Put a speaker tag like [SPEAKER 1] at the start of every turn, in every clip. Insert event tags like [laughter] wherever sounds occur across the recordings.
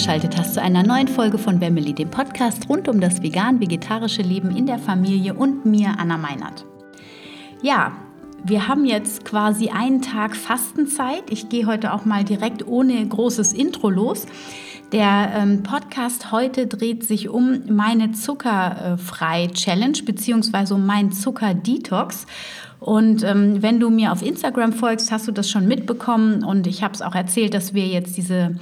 [SPEAKER 1] eingeschaltet hast zu einer neuen Folge von Wemmeli, dem Podcast rund um das vegan-vegetarische Leben in der Familie und mir, Anna Meinert. Ja, wir haben jetzt quasi einen Tag Fastenzeit. Ich gehe heute auch mal direkt ohne großes Intro los. Der ähm, Podcast heute dreht sich um meine Zuckerfrei-Challenge beziehungsweise um meinen Zucker-Detox. Und ähm, wenn du mir auf Instagram folgst, hast du das schon mitbekommen. Und ich habe es auch erzählt, dass wir jetzt diese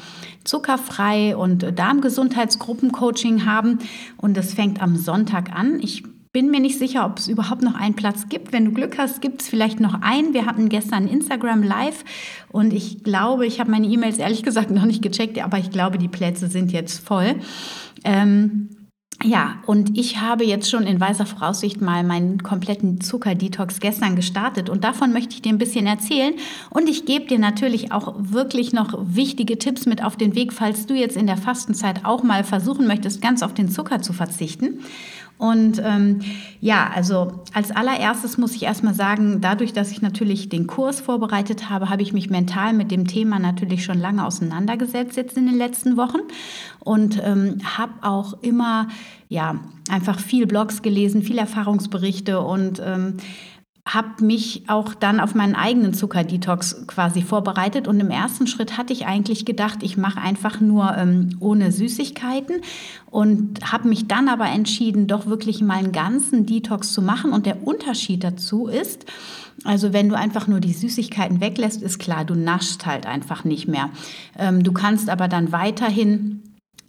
[SPEAKER 1] zuckerfrei und Darmgesundheitsgruppencoaching haben. Und das fängt am Sonntag an. Ich bin mir nicht sicher, ob es überhaupt noch einen Platz gibt. Wenn du Glück hast, gibt es vielleicht noch einen. Wir hatten gestern Instagram Live und ich glaube, ich habe meine E-Mails ehrlich gesagt noch nicht gecheckt, aber ich glaube, die Plätze sind jetzt voll. Ähm, ja, und ich habe jetzt schon in weiser Voraussicht mal meinen kompletten Zuckerdetox gestern gestartet und davon möchte ich dir ein bisschen erzählen und ich gebe dir natürlich auch wirklich noch wichtige Tipps mit auf den Weg, falls du jetzt in der Fastenzeit auch mal versuchen möchtest, ganz auf den Zucker zu verzichten. Und ähm, ja, also als allererstes muss ich erstmal sagen, dadurch, dass ich natürlich den Kurs vorbereitet habe, habe ich mich mental mit dem Thema natürlich schon lange auseinandergesetzt jetzt in den letzten Wochen und ähm, habe auch immer ja einfach viel Blogs gelesen, viel Erfahrungsberichte und ähm, habe mich auch dann auf meinen eigenen Zuckerdetox quasi vorbereitet und im ersten Schritt hatte ich eigentlich gedacht, ich mache einfach nur ähm, ohne Süßigkeiten und habe mich dann aber entschieden, doch wirklich mal einen ganzen Detox zu machen und der Unterschied dazu ist, also wenn du einfach nur die Süßigkeiten weglässt, ist klar, du naschst halt einfach nicht mehr. Ähm, du kannst aber dann weiterhin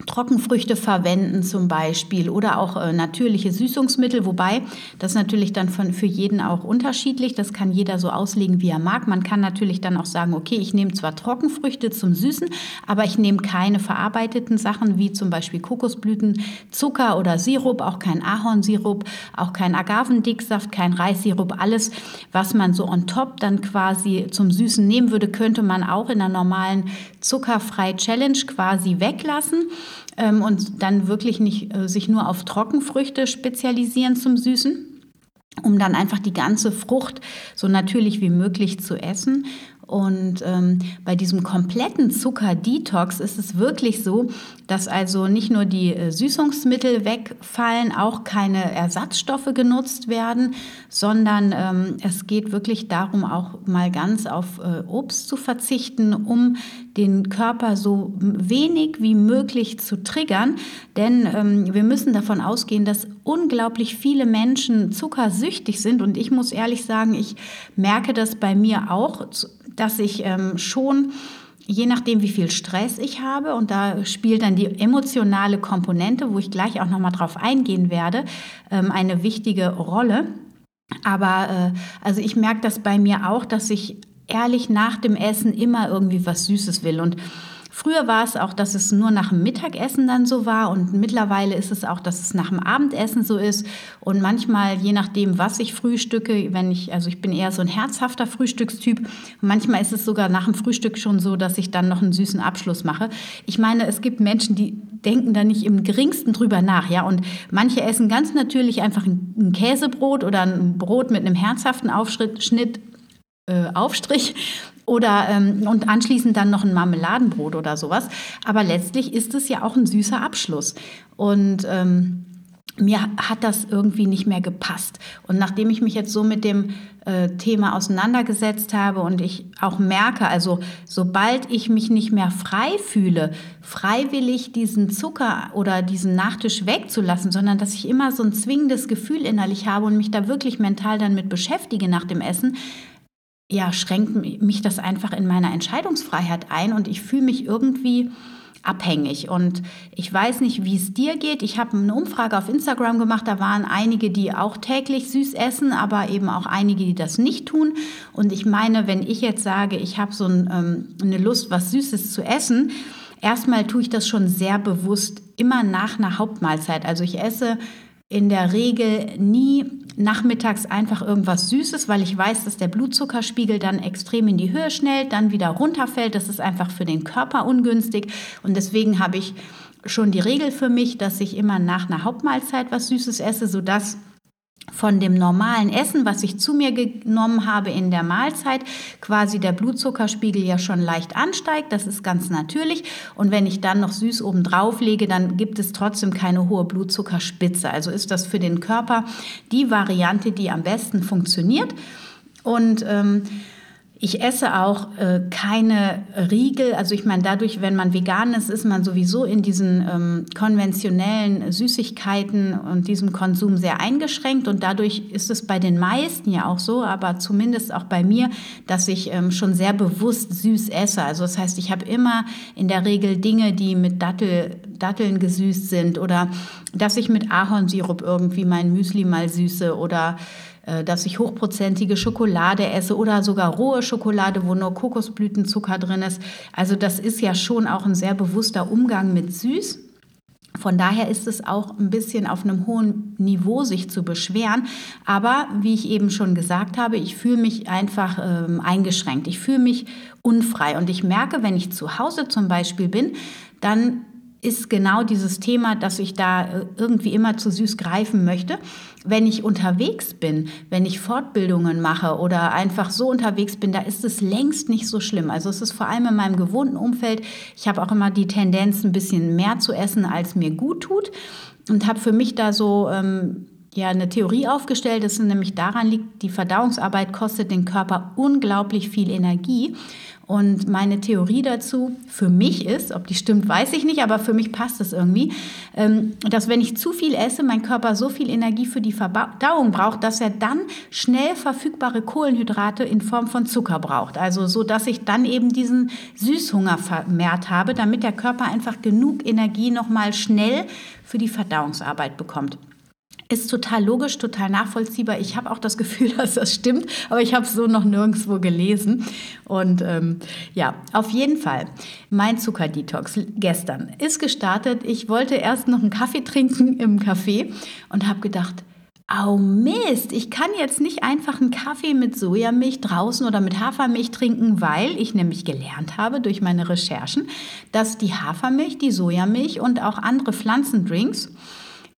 [SPEAKER 1] Trockenfrüchte verwenden zum Beispiel oder auch äh, natürliche Süßungsmittel, wobei das natürlich dann von, für jeden auch unterschiedlich, das kann jeder so auslegen, wie er mag. Man kann natürlich dann auch sagen, okay, ich nehme zwar Trockenfrüchte zum Süßen, aber ich nehme keine verarbeiteten Sachen wie zum Beispiel Kokosblüten, Zucker oder Sirup, auch kein Ahornsirup, auch kein Agavendicksaft, kein Reissirup, alles, was man so on top dann quasi zum Süßen nehmen würde, könnte man auch in einer normalen zuckerfrei Challenge quasi weglassen ähm, und dann wirklich nicht äh, sich nur auf Trockenfrüchte spezialisieren zum Süßen um dann einfach die ganze Frucht so natürlich wie möglich zu essen. Und ähm, bei diesem kompletten Zucker-Detox ist es wirklich so, dass also nicht nur die äh, Süßungsmittel wegfallen, auch keine Ersatzstoffe genutzt werden, sondern ähm, es geht wirklich darum, auch mal ganz auf äh, Obst zu verzichten, um den Körper so wenig wie möglich zu triggern. Denn ähm, wir müssen davon ausgehen, dass unglaublich viele Menschen zuckersüchtig sind. Und ich muss ehrlich sagen, ich merke das bei mir auch dass ich ähm, schon je nachdem, wie viel Stress ich habe, und da spielt dann die emotionale Komponente, wo ich gleich auch nochmal drauf eingehen werde, ähm, eine wichtige Rolle. Aber äh, also ich merke das bei mir auch, dass ich ehrlich nach dem Essen immer irgendwie was Süßes will. Und Früher war es auch, dass es nur nach dem Mittagessen dann so war. Und mittlerweile ist es auch, dass es nach dem Abendessen so ist. Und manchmal, je nachdem, was ich frühstücke, wenn ich, also ich bin eher so ein herzhafter Frühstückstyp, manchmal ist es sogar nach dem Frühstück schon so, dass ich dann noch einen süßen Abschluss mache. Ich meine, es gibt Menschen, die denken da nicht im geringsten drüber nach, ja, und manche essen ganz natürlich einfach ein Käsebrot oder ein Brot mit einem herzhaften Aufschnitt äh, Aufstrich oder ähm, und anschließend dann noch ein Marmeladenbrot oder sowas. Aber letztlich ist es ja auch ein süßer Abschluss. Und ähm, mir hat das irgendwie nicht mehr gepasst. Und nachdem ich mich jetzt so mit dem äh, Thema auseinandergesetzt habe und ich auch merke, also sobald ich mich nicht mehr frei fühle, freiwillig diesen Zucker oder diesen Nachtisch wegzulassen, sondern dass ich immer so ein zwingendes Gefühl innerlich habe und mich da wirklich mental dann mit beschäftige nach dem Essen, ja, schränkt mich das einfach in meiner Entscheidungsfreiheit ein und ich fühle mich irgendwie abhängig. Und ich weiß nicht, wie es dir geht. Ich habe eine Umfrage auf Instagram gemacht. Da waren einige, die auch täglich süß essen, aber eben auch einige, die das nicht tun. Und ich meine, wenn ich jetzt sage, ich habe so ein, ähm, eine Lust, was Süßes zu essen, erstmal tue ich das schon sehr bewusst immer nach einer Hauptmahlzeit. Also ich esse in der Regel nie nachmittags einfach irgendwas Süßes, weil ich weiß, dass der Blutzuckerspiegel dann extrem in die Höhe schnellt, dann wieder runterfällt. Das ist einfach für den Körper ungünstig. Und deswegen habe ich schon die Regel für mich, dass ich immer nach einer Hauptmahlzeit was Süßes esse, sodass von dem normalen Essen, was ich zu mir genommen habe in der Mahlzeit, quasi der Blutzuckerspiegel ja schon leicht ansteigt. Das ist ganz natürlich. Und wenn ich dann noch süß oben drauf lege, dann gibt es trotzdem keine hohe Blutzuckerspitze. Also ist das für den Körper die Variante, die am besten funktioniert. Und ähm, ich esse auch äh, keine Riegel. Also ich meine, dadurch, wenn man vegan ist, ist man sowieso in diesen ähm, konventionellen Süßigkeiten und diesem Konsum sehr eingeschränkt. Und dadurch ist es bei den meisten ja auch so, aber zumindest auch bei mir, dass ich ähm, schon sehr bewusst süß esse. Also das heißt, ich habe immer in der Regel Dinge, die mit Dattel, Datteln gesüßt sind oder dass ich mit Ahornsirup irgendwie mein Müsli mal süße oder dass ich hochprozentige Schokolade esse oder sogar rohe Schokolade, wo nur Kokosblütenzucker drin ist. Also das ist ja schon auch ein sehr bewusster Umgang mit Süß. Von daher ist es auch ein bisschen auf einem hohen Niveau, sich zu beschweren. Aber wie ich eben schon gesagt habe, ich fühle mich einfach ähm, eingeschränkt. Ich fühle mich unfrei. Und ich merke, wenn ich zu Hause zum Beispiel bin, dann ist genau dieses Thema, dass ich da äh, irgendwie immer zu süß greifen möchte. Wenn ich unterwegs bin, wenn ich Fortbildungen mache oder einfach so unterwegs bin, da ist es längst nicht so schlimm. Also es ist vor allem in meinem gewohnten Umfeld. Ich habe auch immer die Tendenz, ein bisschen mehr zu essen, als mir gut tut und habe für mich da so ähm, ja eine Theorie aufgestellt, dass es nämlich daran liegt, die Verdauungsarbeit kostet den Körper unglaublich viel Energie. Und meine Theorie dazu für mich ist, ob die stimmt, weiß ich nicht, aber für mich passt es irgendwie, ähm, dass wenn ich zu viel esse, mein Körper so viel Energie für die Verdauung braucht, dass er dann schnell verfügbare Kohlenhydrate in Form von Zucker braucht. Also so, dass ich dann eben diesen Süßhunger vermehrt habe, damit der Körper einfach genug Energie nochmal schnell für die Verdauungsarbeit bekommt. Ist total logisch, total nachvollziehbar. Ich habe auch das Gefühl, [laughs] dass das stimmt, aber ich habe es so noch nirgendwo gelesen. Und ähm, ja, auf jeden Fall, mein Zuckerdetox gestern ist gestartet. Ich wollte erst noch einen Kaffee trinken im Café und habe gedacht, Au Mist, ich kann jetzt nicht einfach einen Kaffee mit Sojamilch draußen oder mit Hafermilch trinken, weil ich nämlich gelernt habe durch meine Recherchen, dass die Hafermilch, die Sojamilch und auch andere Pflanzendrinks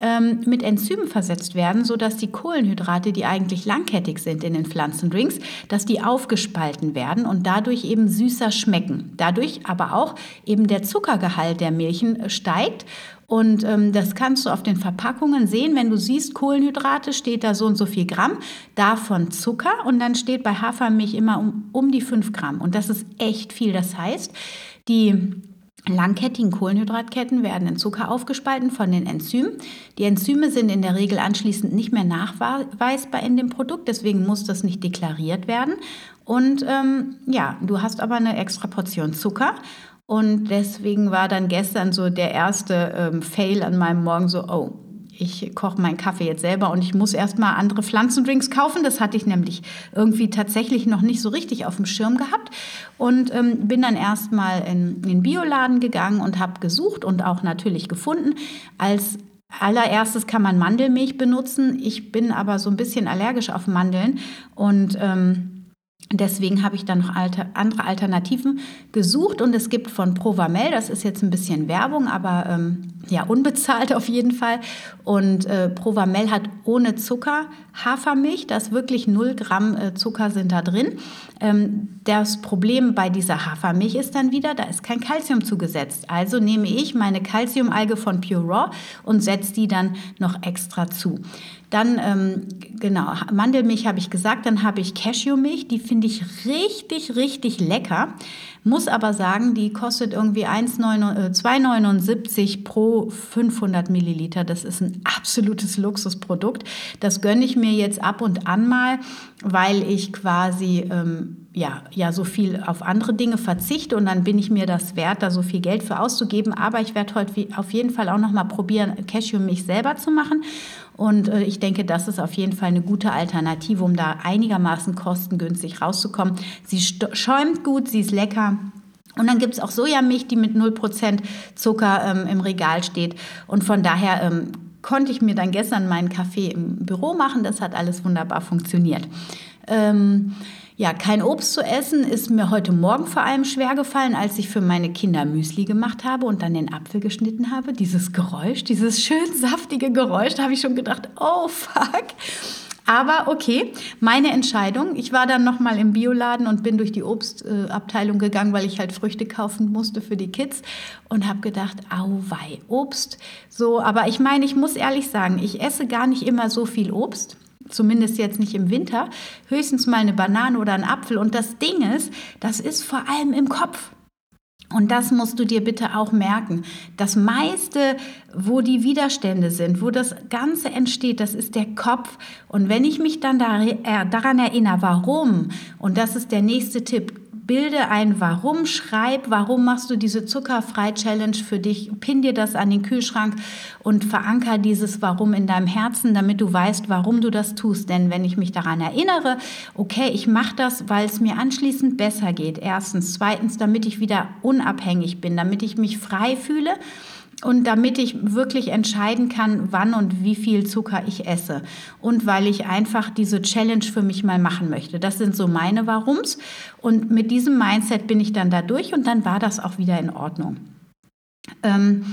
[SPEAKER 1] ähm, mit Enzymen versetzt werden, sodass die Kohlenhydrate, die eigentlich langkettig sind in den Pflanzendrinks, dass die aufgespalten werden und dadurch eben süßer schmecken. Dadurch aber auch eben der Zuckergehalt der Milchen steigt und ähm, das kannst du auf den Verpackungen sehen. Wenn du siehst, Kohlenhydrate, steht da so und so viel Gramm, davon Zucker und dann steht bei Hafermilch immer um, um die 5 Gramm. Und das ist echt viel. Das heißt, die Langkettigen Kohlenhydratketten werden in Zucker aufgespalten von den Enzymen. Die Enzyme sind in der Regel anschließend nicht mehr nachweisbar in dem Produkt, deswegen muss das nicht deklariert werden. Und ähm, ja, du hast aber eine extra Portion Zucker. Und deswegen war dann gestern so der erste ähm, Fail an meinem Morgen so, oh, ich koche meinen Kaffee jetzt selber und ich muss erstmal andere Pflanzendrinks kaufen. Das hatte ich nämlich irgendwie tatsächlich noch nicht so richtig auf dem Schirm gehabt. Und ähm, bin dann erstmal in den Bioladen gegangen und habe gesucht und auch natürlich gefunden. Als allererstes kann man Mandelmilch benutzen. Ich bin aber so ein bisschen allergisch auf Mandeln und ähm, Deswegen habe ich dann noch alte, andere Alternativen gesucht und es gibt von Provamel, das ist jetzt ein bisschen Werbung, aber ähm, ja, unbezahlt auf jeden Fall. Und äh, Provamel hat ohne Zucker Hafermilch, da ist wirklich 0 Gramm äh, Zucker sind da drin. Ähm, das Problem bei dieser Hafermilch ist dann wieder, da ist kein Kalzium zugesetzt. Also nehme ich meine Kalziumalge von Pure Raw und setze die dann noch extra zu. Dann, ähm, genau, Mandelmilch habe ich gesagt, dann habe ich Cashewmilch, die finde ich richtig, richtig lecker. Muss aber sagen, die kostet irgendwie 2,79 äh, pro 500 Milliliter. Das ist ein absolutes Luxusprodukt. Das gönne ich mir jetzt ab und an mal, weil ich quasi ähm, ja, ja so viel auf andere Dinge verzichte und dann bin ich mir das wert, da so viel Geld für auszugeben. Aber ich werde heute auf jeden Fall auch noch mal probieren, Cashewmilch selber zu machen. Und äh, ich denke, das ist auf jeden Fall eine gute Alternative, um da einigermaßen kostengünstig rauszukommen. Sie schäumt gut, sie ist lecker. Und dann gibt es auch Sojamilch, die mit 0% Zucker ähm, im Regal steht. Und von daher ähm, konnte ich mir dann gestern meinen Kaffee im Büro machen. Das hat alles wunderbar funktioniert. Ähm, Ja, kein Obst zu essen ist mir heute Morgen vor allem schwer gefallen, als ich für meine Kinder Müsli gemacht habe und dann den Apfel geschnitten habe. Dieses Geräusch, dieses schön saftige Geräusch, da habe ich schon gedacht, oh fuck. Aber okay, meine Entscheidung. Ich war dann nochmal im Bioladen und bin durch die Obstabteilung gegangen, weil ich halt Früchte kaufen musste für die Kids und habe gedacht, auwei, Obst. So, aber ich meine, ich muss ehrlich sagen, ich esse gar nicht immer so viel Obst zumindest jetzt nicht im Winter, höchstens mal eine Banane oder ein Apfel. Und das Ding ist, das ist vor allem im Kopf. Und das musst du dir bitte auch merken. Das meiste, wo die Widerstände sind, wo das Ganze entsteht, das ist der Kopf. Und wenn ich mich dann äh, daran erinnere, warum, und das ist der nächste Tipp, bilde ein Warum, schreib, warum machst du diese Zuckerfrei-Challenge für dich, pin dir das an den Kühlschrank und veranker dieses Warum in deinem Herzen, damit du weißt, warum du das tust. Denn wenn ich mich daran erinnere, okay, ich mache das, weil es mir anschließend besser geht. Erstens. Zweitens, damit ich wieder unabhängig bin, damit ich mich frei fühle und damit ich wirklich entscheiden kann, wann und wie viel Zucker ich esse. Und weil ich einfach diese Challenge für mich mal machen möchte. Das sind so meine Warums. Und mit diesem Mindset bin ich dann da durch und dann war das auch wieder in Ordnung. Ähm,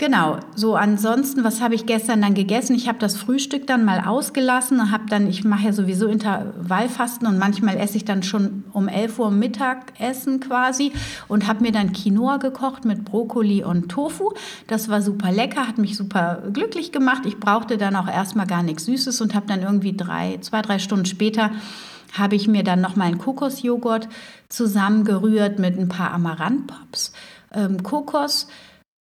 [SPEAKER 1] Genau, so ansonsten, was habe ich gestern dann gegessen? Ich habe das Frühstück dann mal ausgelassen und habe dann, ich mache ja sowieso Intervallfasten und manchmal esse ich dann schon um 11 Uhr Mittagessen quasi und habe mir dann Quinoa gekocht mit Brokkoli und Tofu. Das war super lecker, hat mich super glücklich gemacht. Ich brauchte dann auch erstmal gar nichts Süßes und habe dann irgendwie drei, zwei, drei Stunden später habe ich mir dann noch mal einen Kokosjoghurt zusammengerührt mit ein paar Amaranthpops, ähm, Kokos,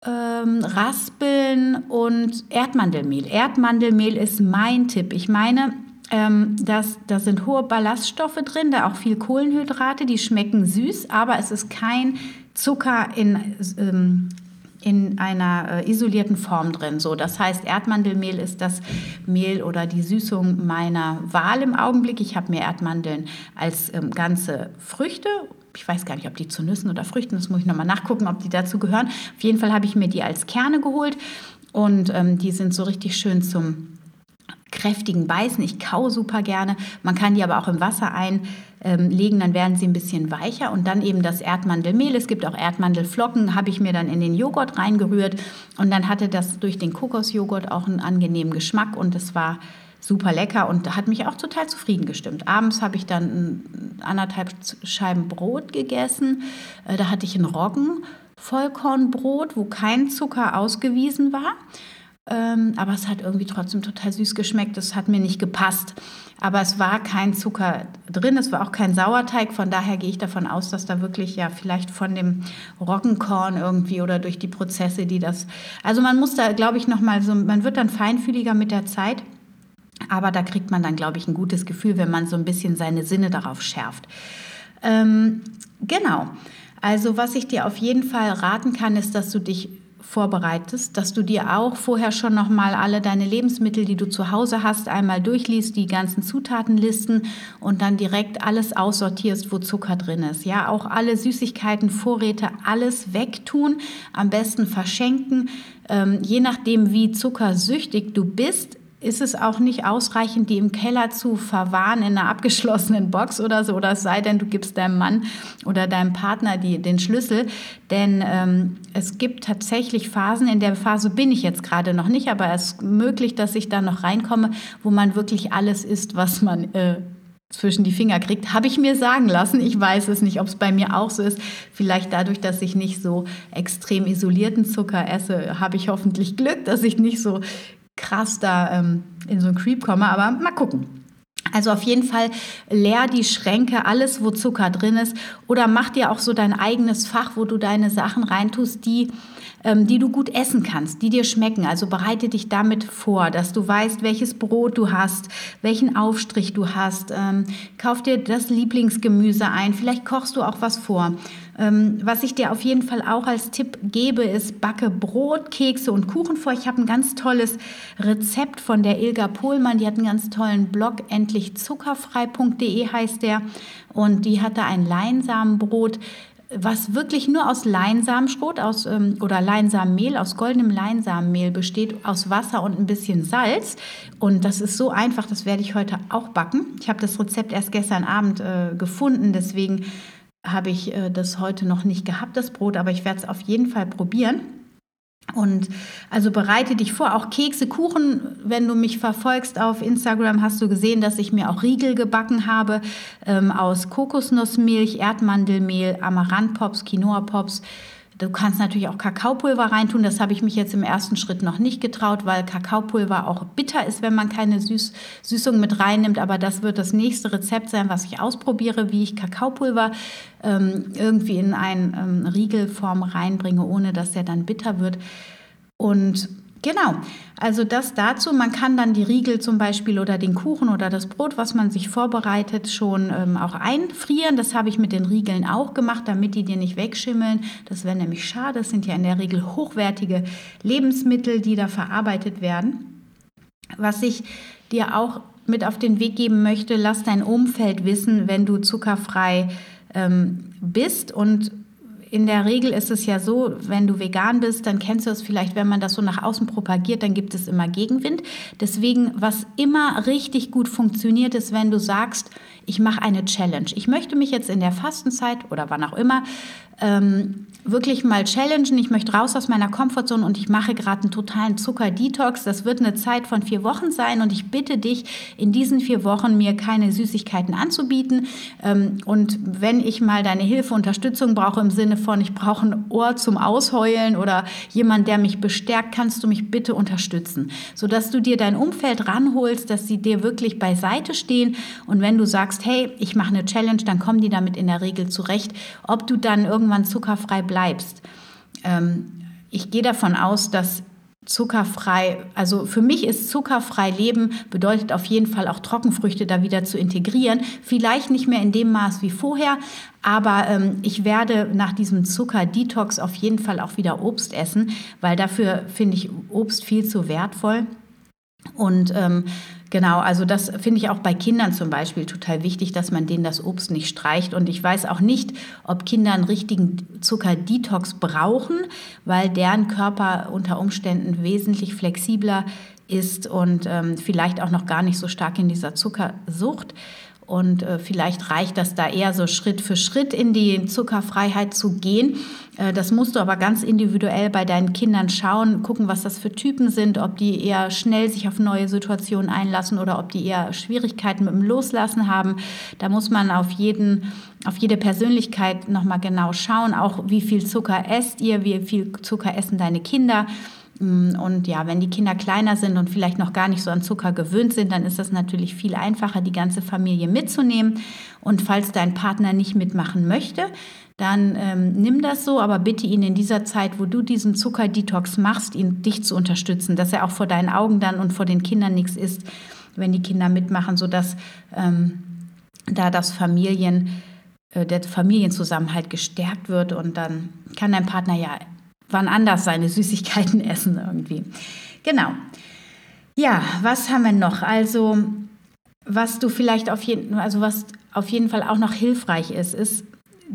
[SPEAKER 1] ähm, Raspeln und Erdmandelmehl. Erdmandelmehl ist mein Tipp. Ich meine, ähm, das, da sind hohe Ballaststoffe drin, da auch viel Kohlenhydrate, die schmecken süß, aber es ist kein Zucker in, ähm, in einer äh, isolierten Form drin. So, das heißt, Erdmandelmehl ist das Mehl oder die Süßung meiner Wahl im Augenblick. Ich habe mir Erdmandeln als ähm, ganze Früchte ich weiß gar nicht, ob die zu Nüssen oder Früchten, das muss ich nochmal nachgucken, ob die dazu gehören. Auf jeden Fall habe ich mir die als Kerne geholt und ähm, die sind so richtig schön zum kräftigen Beißen. Ich kau super gerne. Man kann die aber auch im Wasser einlegen, dann werden sie ein bisschen weicher. Und dann eben das Erdmandelmehl. Es gibt auch Erdmandelflocken, habe ich mir dann in den Joghurt reingerührt. Und dann hatte das durch den Kokosjoghurt auch einen angenehmen Geschmack und es war super lecker und hat mich auch total zufrieden gestimmt. Abends habe ich dann anderthalb Scheiben Brot gegessen. Äh, da hatte ich ein Roggen-Vollkornbrot, wo kein Zucker ausgewiesen war. Ähm, aber es hat irgendwie trotzdem total süß geschmeckt. Das hat mir nicht gepasst. Aber es war kein Zucker drin, es war auch kein Sauerteig. Von daher gehe ich davon aus, dass da wirklich ja vielleicht von dem Roggenkorn irgendwie oder durch die Prozesse, die das. Also man muss da, glaube ich, nochmal so, man wird dann feinfühliger mit der Zeit. Aber da kriegt man dann, glaube ich, ein gutes Gefühl, wenn man so ein bisschen seine Sinne darauf schärft. Ähm, genau. Also was ich dir auf jeden Fall raten kann, ist, dass du dich vorbereitest, dass du dir auch vorher schon noch mal alle deine Lebensmittel, die du zu Hause hast, einmal durchliest, die ganzen Zutatenlisten und dann direkt alles aussortierst, wo Zucker drin ist. Ja, auch alle Süßigkeiten, Vorräte, alles wegtun, am besten verschenken. Ähm, je nachdem, wie zuckersüchtig du bist, ist es auch nicht ausreichend, die im Keller zu verwahren in einer abgeschlossenen Box oder so, oder es sei denn, du gibst deinem Mann oder deinem Partner die, den Schlüssel. Denn ähm, es gibt tatsächlich Phasen, in der Phase bin ich jetzt gerade noch nicht, aber es ist möglich, dass ich da noch reinkomme, wo man wirklich alles isst, was man äh, zwischen die Finger kriegt, habe ich mir sagen lassen. Ich weiß es nicht, ob es bei mir auch so ist. Vielleicht dadurch, dass ich nicht so extrem isolierten Zucker esse, habe ich hoffentlich Glück, dass ich nicht so krass da ähm, in so einen Creep komme, aber mal gucken. Also auf jeden Fall leer die Schränke, alles, wo Zucker drin ist. Oder mach dir auch so dein eigenes Fach, wo du deine Sachen reintust, die, ähm, die du gut essen kannst, die dir schmecken. Also bereite dich damit vor, dass du weißt, welches Brot du hast, welchen Aufstrich du hast. Ähm, kauf dir das Lieblingsgemüse ein. Vielleicht kochst du auch was vor. Ähm, was ich dir auf jeden Fall auch als Tipp gebe, ist backe Brot, Kekse und Kuchen vor. Ich habe ein ganz tolles Rezept von der Ilga Pohlmann. Die hat einen ganz tollen Blog, endlichzuckerfrei.de heißt der. Und die hat da ein Leinsamenbrot was wirklich nur aus Leinsamenschrot aus, ähm, oder Leinsamenmehl, aus goldenem Leinsamenmehl besteht, aus Wasser und ein bisschen Salz. Und das ist so einfach, das werde ich heute auch backen. Ich habe das Rezept erst gestern Abend äh, gefunden, deswegen habe ich äh, das heute noch nicht gehabt, das Brot, aber ich werde es auf jeden Fall probieren. Und also bereite dich vor, auch Kekse, Kuchen, wenn du mich verfolgst auf Instagram, hast du gesehen, dass ich mir auch Riegel gebacken habe ähm, aus Kokosnussmilch, Erdmandelmehl, Amaranthpops, Quinoa-Pops. Du kannst natürlich auch Kakaopulver reintun. Das habe ich mich jetzt im ersten Schritt noch nicht getraut, weil Kakaopulver auch bitter ist, wenn man keine Süß Süßung mit reinnimmt. Aber das wird das nächste Rezept sein, was ich ausprobiere, wie ich Kakaopulver ähm, irgendwie in eine ähm, Riegelform reinbringe, ohne dass er dann bitter wird. Und Genau, also das dazu. Man kann dann die Riegel zum Beispiel oder den Kuchen oder das Brot, was man sich vorbereitet, schon ähm, auch einfrieren. Das habe ich mit den Riegeln auch gemacht, damit die dir nicht wegschimmeln. Das wäre nämlich schade. Das sind ja in der Regel hochwertige Lebensmittel, die da verarbeitet werden. Was ich dir auch mit auf den Weg geben möchte, lass dein Umfeld wissen, wenn du zuckerfrei ähm, bist und in der Regel ist es ja so, wenn du vegan bist, dann kennst du es vielleicht, wenn man das so nach außen propagiert, dann gibt es immer Gegenwind. Deswegen, was immer richtig gut funktioniert, ist, wenn du sagst, ich mache eine Challenge. Ich möchte mich jetzt in der Fastenzeit oder wann auch immer ähm, wirklich mal challengen. Ich möchte raus aus meiner Komfortzone und ich mache gerade einen totalen Zucker-Detox. Das wird eine Zeit von vier Wochen sein und ich bitte dich, in diesen vier Wochen mir keine Süßigkeiten anzubieten. Ähm, und wenn ich mal deine Hilfe, Unterstützung brauche im Sinne von, ich brauche ein Ohr zum Ausheulen oder jemand, der mich bestärkt, kannst du mich bitte unterstützen, sodass du dir dein Umfeld ranholst, dass sie dir wirklich beiseite stehen. Und wenn du sagst, hey, ich mache eine Challenge, dann kommen die damit in der Regel zurecht. Ob du dann irgendwann zuckerfrei bleibst. Ähm, ich gehe davon aus, dass zuckerfrei, also für mich ist zuckerfrei Leben bedeutet auf jeden Fall auch Trockenfrüchte da wieder zu integrieren. Vielleicht nicht mehr in dem Maß wie vorher, aber ähm, ich werde nach diesem Zucker-Detox auf jeden Fall auch wieder Obst essen, weil dafür finde ich Obst viel zu wertvoll. Und ähm, Genau, also das finde ich auch bei Kindern zum Beispiel total wichtig, dass man denen das Obst nicht streicht. Und ich weiß auch nicht, ob Kinder einen richtigen Zuckerdetox brauchen, weil deren Körper unter Umständen wesentlich flexibler ist und ähm, vielleicht auch noch gar nicht so stark in dieser Zuckersucht. Und äh, vielleicht reicht das da eher so Schritt für Schritt in die Zuckerfreiheit zu gehen. Äh, das musst du aber ganz individuell bei deinen Kindern schauen, gucken, was das für Typen sind, ob die eher schnell sich auf neue Situationen einlassen oder ob die eher Schwierigkeiten mit dem Loslassen haben. Da muss man auf jeden auf jede Persönlichkeit nochmal genau schauen, auch wie viel Zucker esst ihr, wie viel Zucker essen deine Kinder. Mm, und ja, wenn die Kinder kleiner sind und vielleicht noch gar nicht so an Zucker gewöhnt sind, dann ist das natürlich viel einfacher, die ganze Familie mitzunehmen. Und falls dein Partner nicht mitmachen möchte, dann ähm, nimm das so, aber bitte ihn in dieser Zeit, wo du diesen Zuckerdetox machst, ihn dich zu unterstützen, dass er auch vor deinen Augen dann und vor den Kindern nichts isst, wenn die Kinder mitmachen, sodass ähm, da das Familien, äh, der Familienzusammenhalt gestärkt wird und dann kann dein Partner ja wann anders seine Süßigkeiten [laughs] essen irgendwie. Genau. Ja, was haben wir noch? Also, was du vielleicht auf jeden, also was auf jeden Fall auch noch hilfreich ist, ist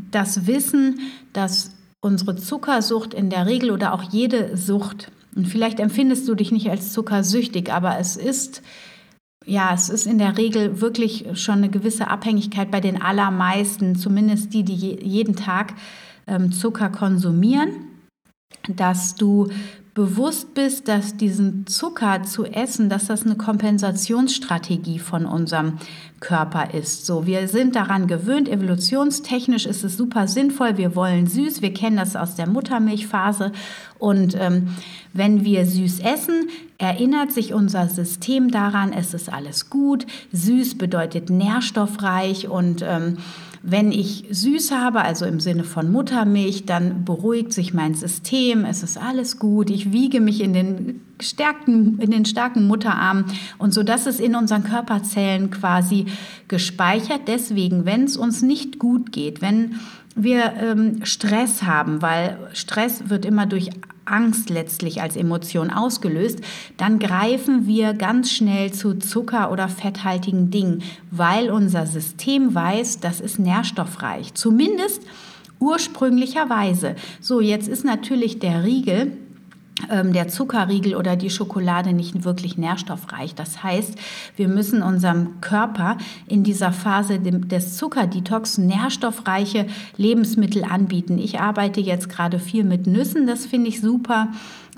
[SPEAKER 1] das Wissen, dass unsere Zuckersucht in der Regel oder auch jede Sucht, und vielleicht empfindest du dich nicht als zuckersüchtig, aber es ist ja, es ist in der Regel wirklich schon eine gewisse Abhängigkeit bei den allermeisten, zumindest die, die jeden Tag ähm, Zucker konsumieren dass du bewusst bist, dass diesen Zucker zu essen, dass das eine Kompensationsstrategie von unserem Körper ist. So, wir sind daran gewöhnt, evolutionstechnisch ist es super sinnvoll. Wir wollen süß, wir kennen das aus der Muttermilchphase. Und ähm, wenn wir süß essen, erinnert sich unser System daran, es ist alles gut. Süß bedeutet nährstoffreich und ähm, wenn ich süß habe, also im Sinne von Muttermilch, dann beruhigt sich mein System, es ist alles gut, ich wiege mich in den, gestärkten, in den starken Mutterarm und so, dass es in unseren Körperzellen quasi gespeichert. Deswegen, wenn es uns nicht gut geht, wenn wir ähm, Stress haben, weil Stress wird immer durch Angst letztlich als Emotion ausgelöst, dann greifen wir ganz schnell zu Zucker- oder fetthaltigen Dingen, weil unser System weiß, das ist nährstoffreich. Zumindest ursprünglicherweise. So, jetzt ist natürlich der Riegel der Zuckerriegel oder die Schokolade nicht wirklich nährstoffreich. Das heißt, wir müssen unserem Körper in dieser Phase des Zuckerdetox nährstoffreiche Lebensmittel anbieten. Ich arbeite jetzt gerade viel mit Nüssen, das finde ich super.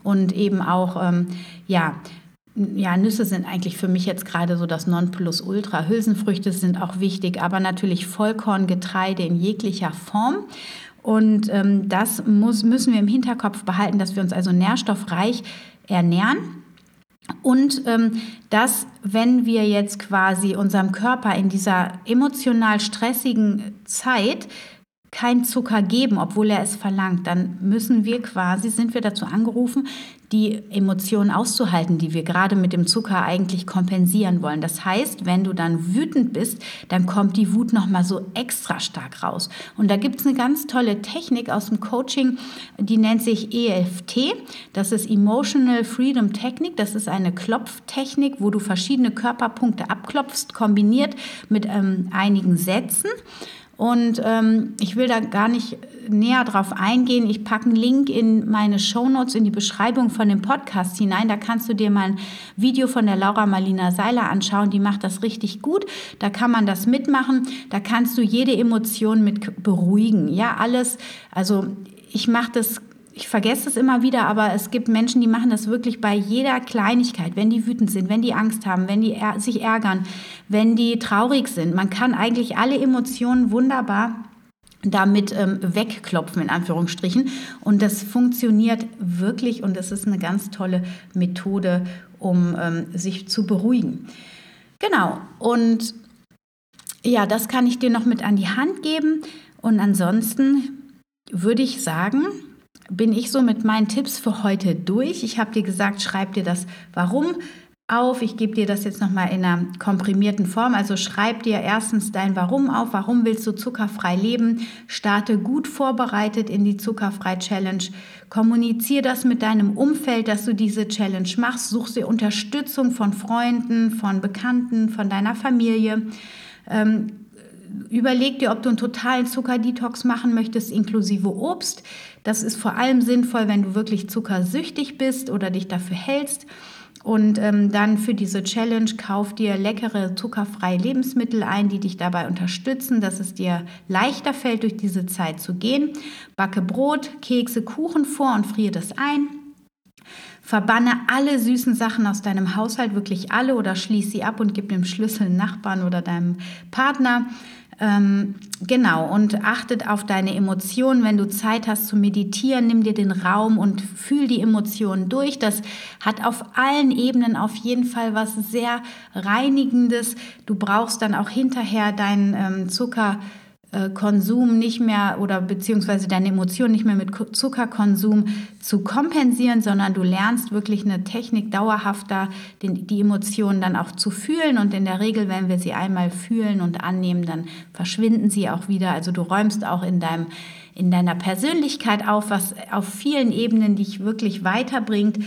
[SPEAKER 1] Und eben auch, ähm, ja, ja, Nüsse sind eigentlich für mich jetzt gerade so das Nonplusultra. Hülsenfrüchte sind auch wichtig, aber natürlich Vollkorngetreide in jeglicher Form. Und ähm, das muss, müssen wir im Hinterkopf behalten, dass wir uns also nährstoffreich ernähren. Und ähm, dass, wenn wir jetzt quasi unserem Körper in dieser emotional stressigen Zeit kein Zucker geben, obwohl er es verlangt, dann müssen wir quasi, sind wir dazu angerufen, die Emotionen auszuhalten, die wir gerade mit dem Zucker eigentlich kompensieren wollen. Das heißt, wenn du dann wütend bist, dann kommt die Wut noch mal so extra stark raus. Und da gibt es eine ganz tolle Technik aus dem Coaching, die nennt sich EFT. Das ist Emotional Freedom Technik. Das ist eine Klopftechnik, wo du verschiedene Körperpunkte abklopfst, kombiniert mit ähm, einigen Sätzen. Und ähm, ich will da gar nicht näher drauf eingehen. Ich packe einen Link in meine Shownotes, in die Beschreibung von dem Podcast hinein. Da kannst du dir mal ein Video von der Laura Marlina Seiler anschauen. Die macht das richtig gut. Da kann man das mitmachen. Da kannst du jede Emotion mit beruhigen. Ja, alles. Also ich mache das ich vergesse es immer wieder, aber es gibt Menschen, die machen das wirklich bei jeder Kleinigkeit, wenn die wütend sind, wenn die Angst haben, wenn die sich ärgern, wenn die traurig sind. Man kann eigentlich alle Emotionen wunderbar damit ähm, wegklopfen, in Anführungsstrichen. Und das funktioniert wirklich und es ist eine ganz tolle Methode, um ähm, sich zu beruhigen. Genau, und ja, das kann ich dir noch mit an die Hand geben. Und ansonsten würde ich sagen, bin ich so mit meinen Tipps für heute durch. Ich habe dir gesagt, schreib dir das Warum auf. Ich gebe dir das jetzt nochmal in einer komprimierten Form. Also schreib dir erstens dein Warum auf. Warum willst du zuckerfrei leben? Starte gut vorbereitet in die Zuckerfrei-Challenge. Kommuniziere das mit deinem Umfeld, dass du diese Challenge machst. Such dir Unterstützung von Freunden, von Bekannten, von deiner Familie. Ähm, überleg dir, ob du einen totalen Zuckerdetox machen möchtest, inklusive Obst. Das ist vor allem sinnvoll, wenn du wirklich zuckersüchtig bist oder dich dafür hältst. Und ähm, dann für diese Challenge kauf dir leckere zuckerfreie Lebensmittel ein, die dich dabei unterstützen, dass es dir leichter fällt, durch diese Zeit zu gehen. Backe Brot, Kekse, Kuchen vor und friere das ein. Verbanne alle süßen Sachen aus deinem Haushalt, wirklich alle, oder schließ sie ab und gib dem Schlüssel Nachbarn oder deinem Partner. Ähm, genau, und achtet auf deine Emotionen. Wenn du Zeit hast zu meditieren, nimm dir den Raum und fühl die Emotionen durch. Das hat auf allen Ebenen auf jeden Fall was sehr Reinigendes. Du brauchst dann auch hinterher deinen ähm, Zucker Konsum nicht mehr oder beziehungsweise deine Emotionen nicht mehr mit Zuckerkonsum zu kompensieren, sondern du lernst wirklich eine Technik dauerhafter, die Emotionen dann auch zu fühlen. Und in der Regel, wenn wir sie einmal fühlen und annehmen, dann verschwinden sie auch wieder. Also du räumst auch in deinem in deiner Persönlichkeit auf, was auf vielen Ebenen dich wirklich weiterbringt.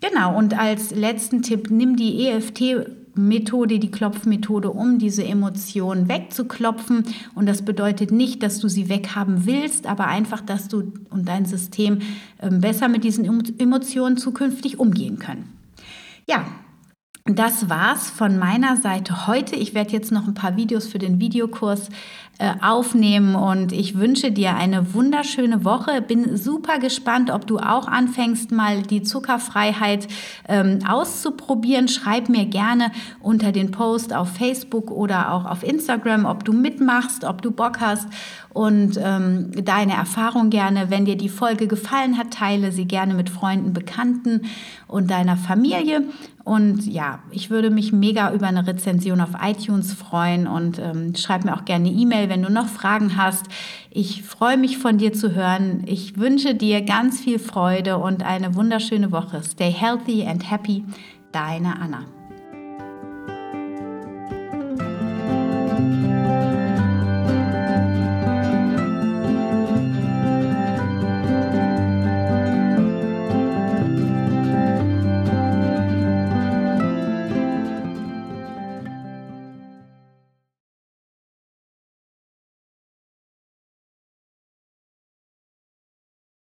[SPEAKER 1] Genau, und als letzten Tipp, nimm die EFT Methode, die Klopfmethode, um diese Emotionen wegzuklopfen. Und das bedeutet nicht, dass du sie weghaben willst, aber einfach, dass du und dein System ähm, besser mit diesen Emotionen zukünftig umgehen können. Ja, das war's von meiner Seite heute. Ich werde jetzt noch ein paar Videos für den Videokurs aufnehmen und ich wünsche dir eine wunderschöne Woche. Bin super gespannt, ob du auch anfängst, mal die Zuckerfreiheit ähm, auszuprobieren. Schreib mir gerne unter den Post auf Facebook oder auch auf Instagram, ob du mitmachst, ob du Bock hast und ähm, deine Erfahrung gerne. Wenn dir die Folge gefallen hat, teile sie gerne mit Freunden, Bekannten und deiner Familie. Und ja, ich würde mich mega über eine Rezension auf iTunes freuen und ähm, schreib mir auch gerne eine E-Mail, wenn du noch Fragen hast. Ich freue mich von dir zu hören. Ich wünsche dir ganz viel Freude und eine wunderschöne Woche. Stay healthy and happy. Deine Anna.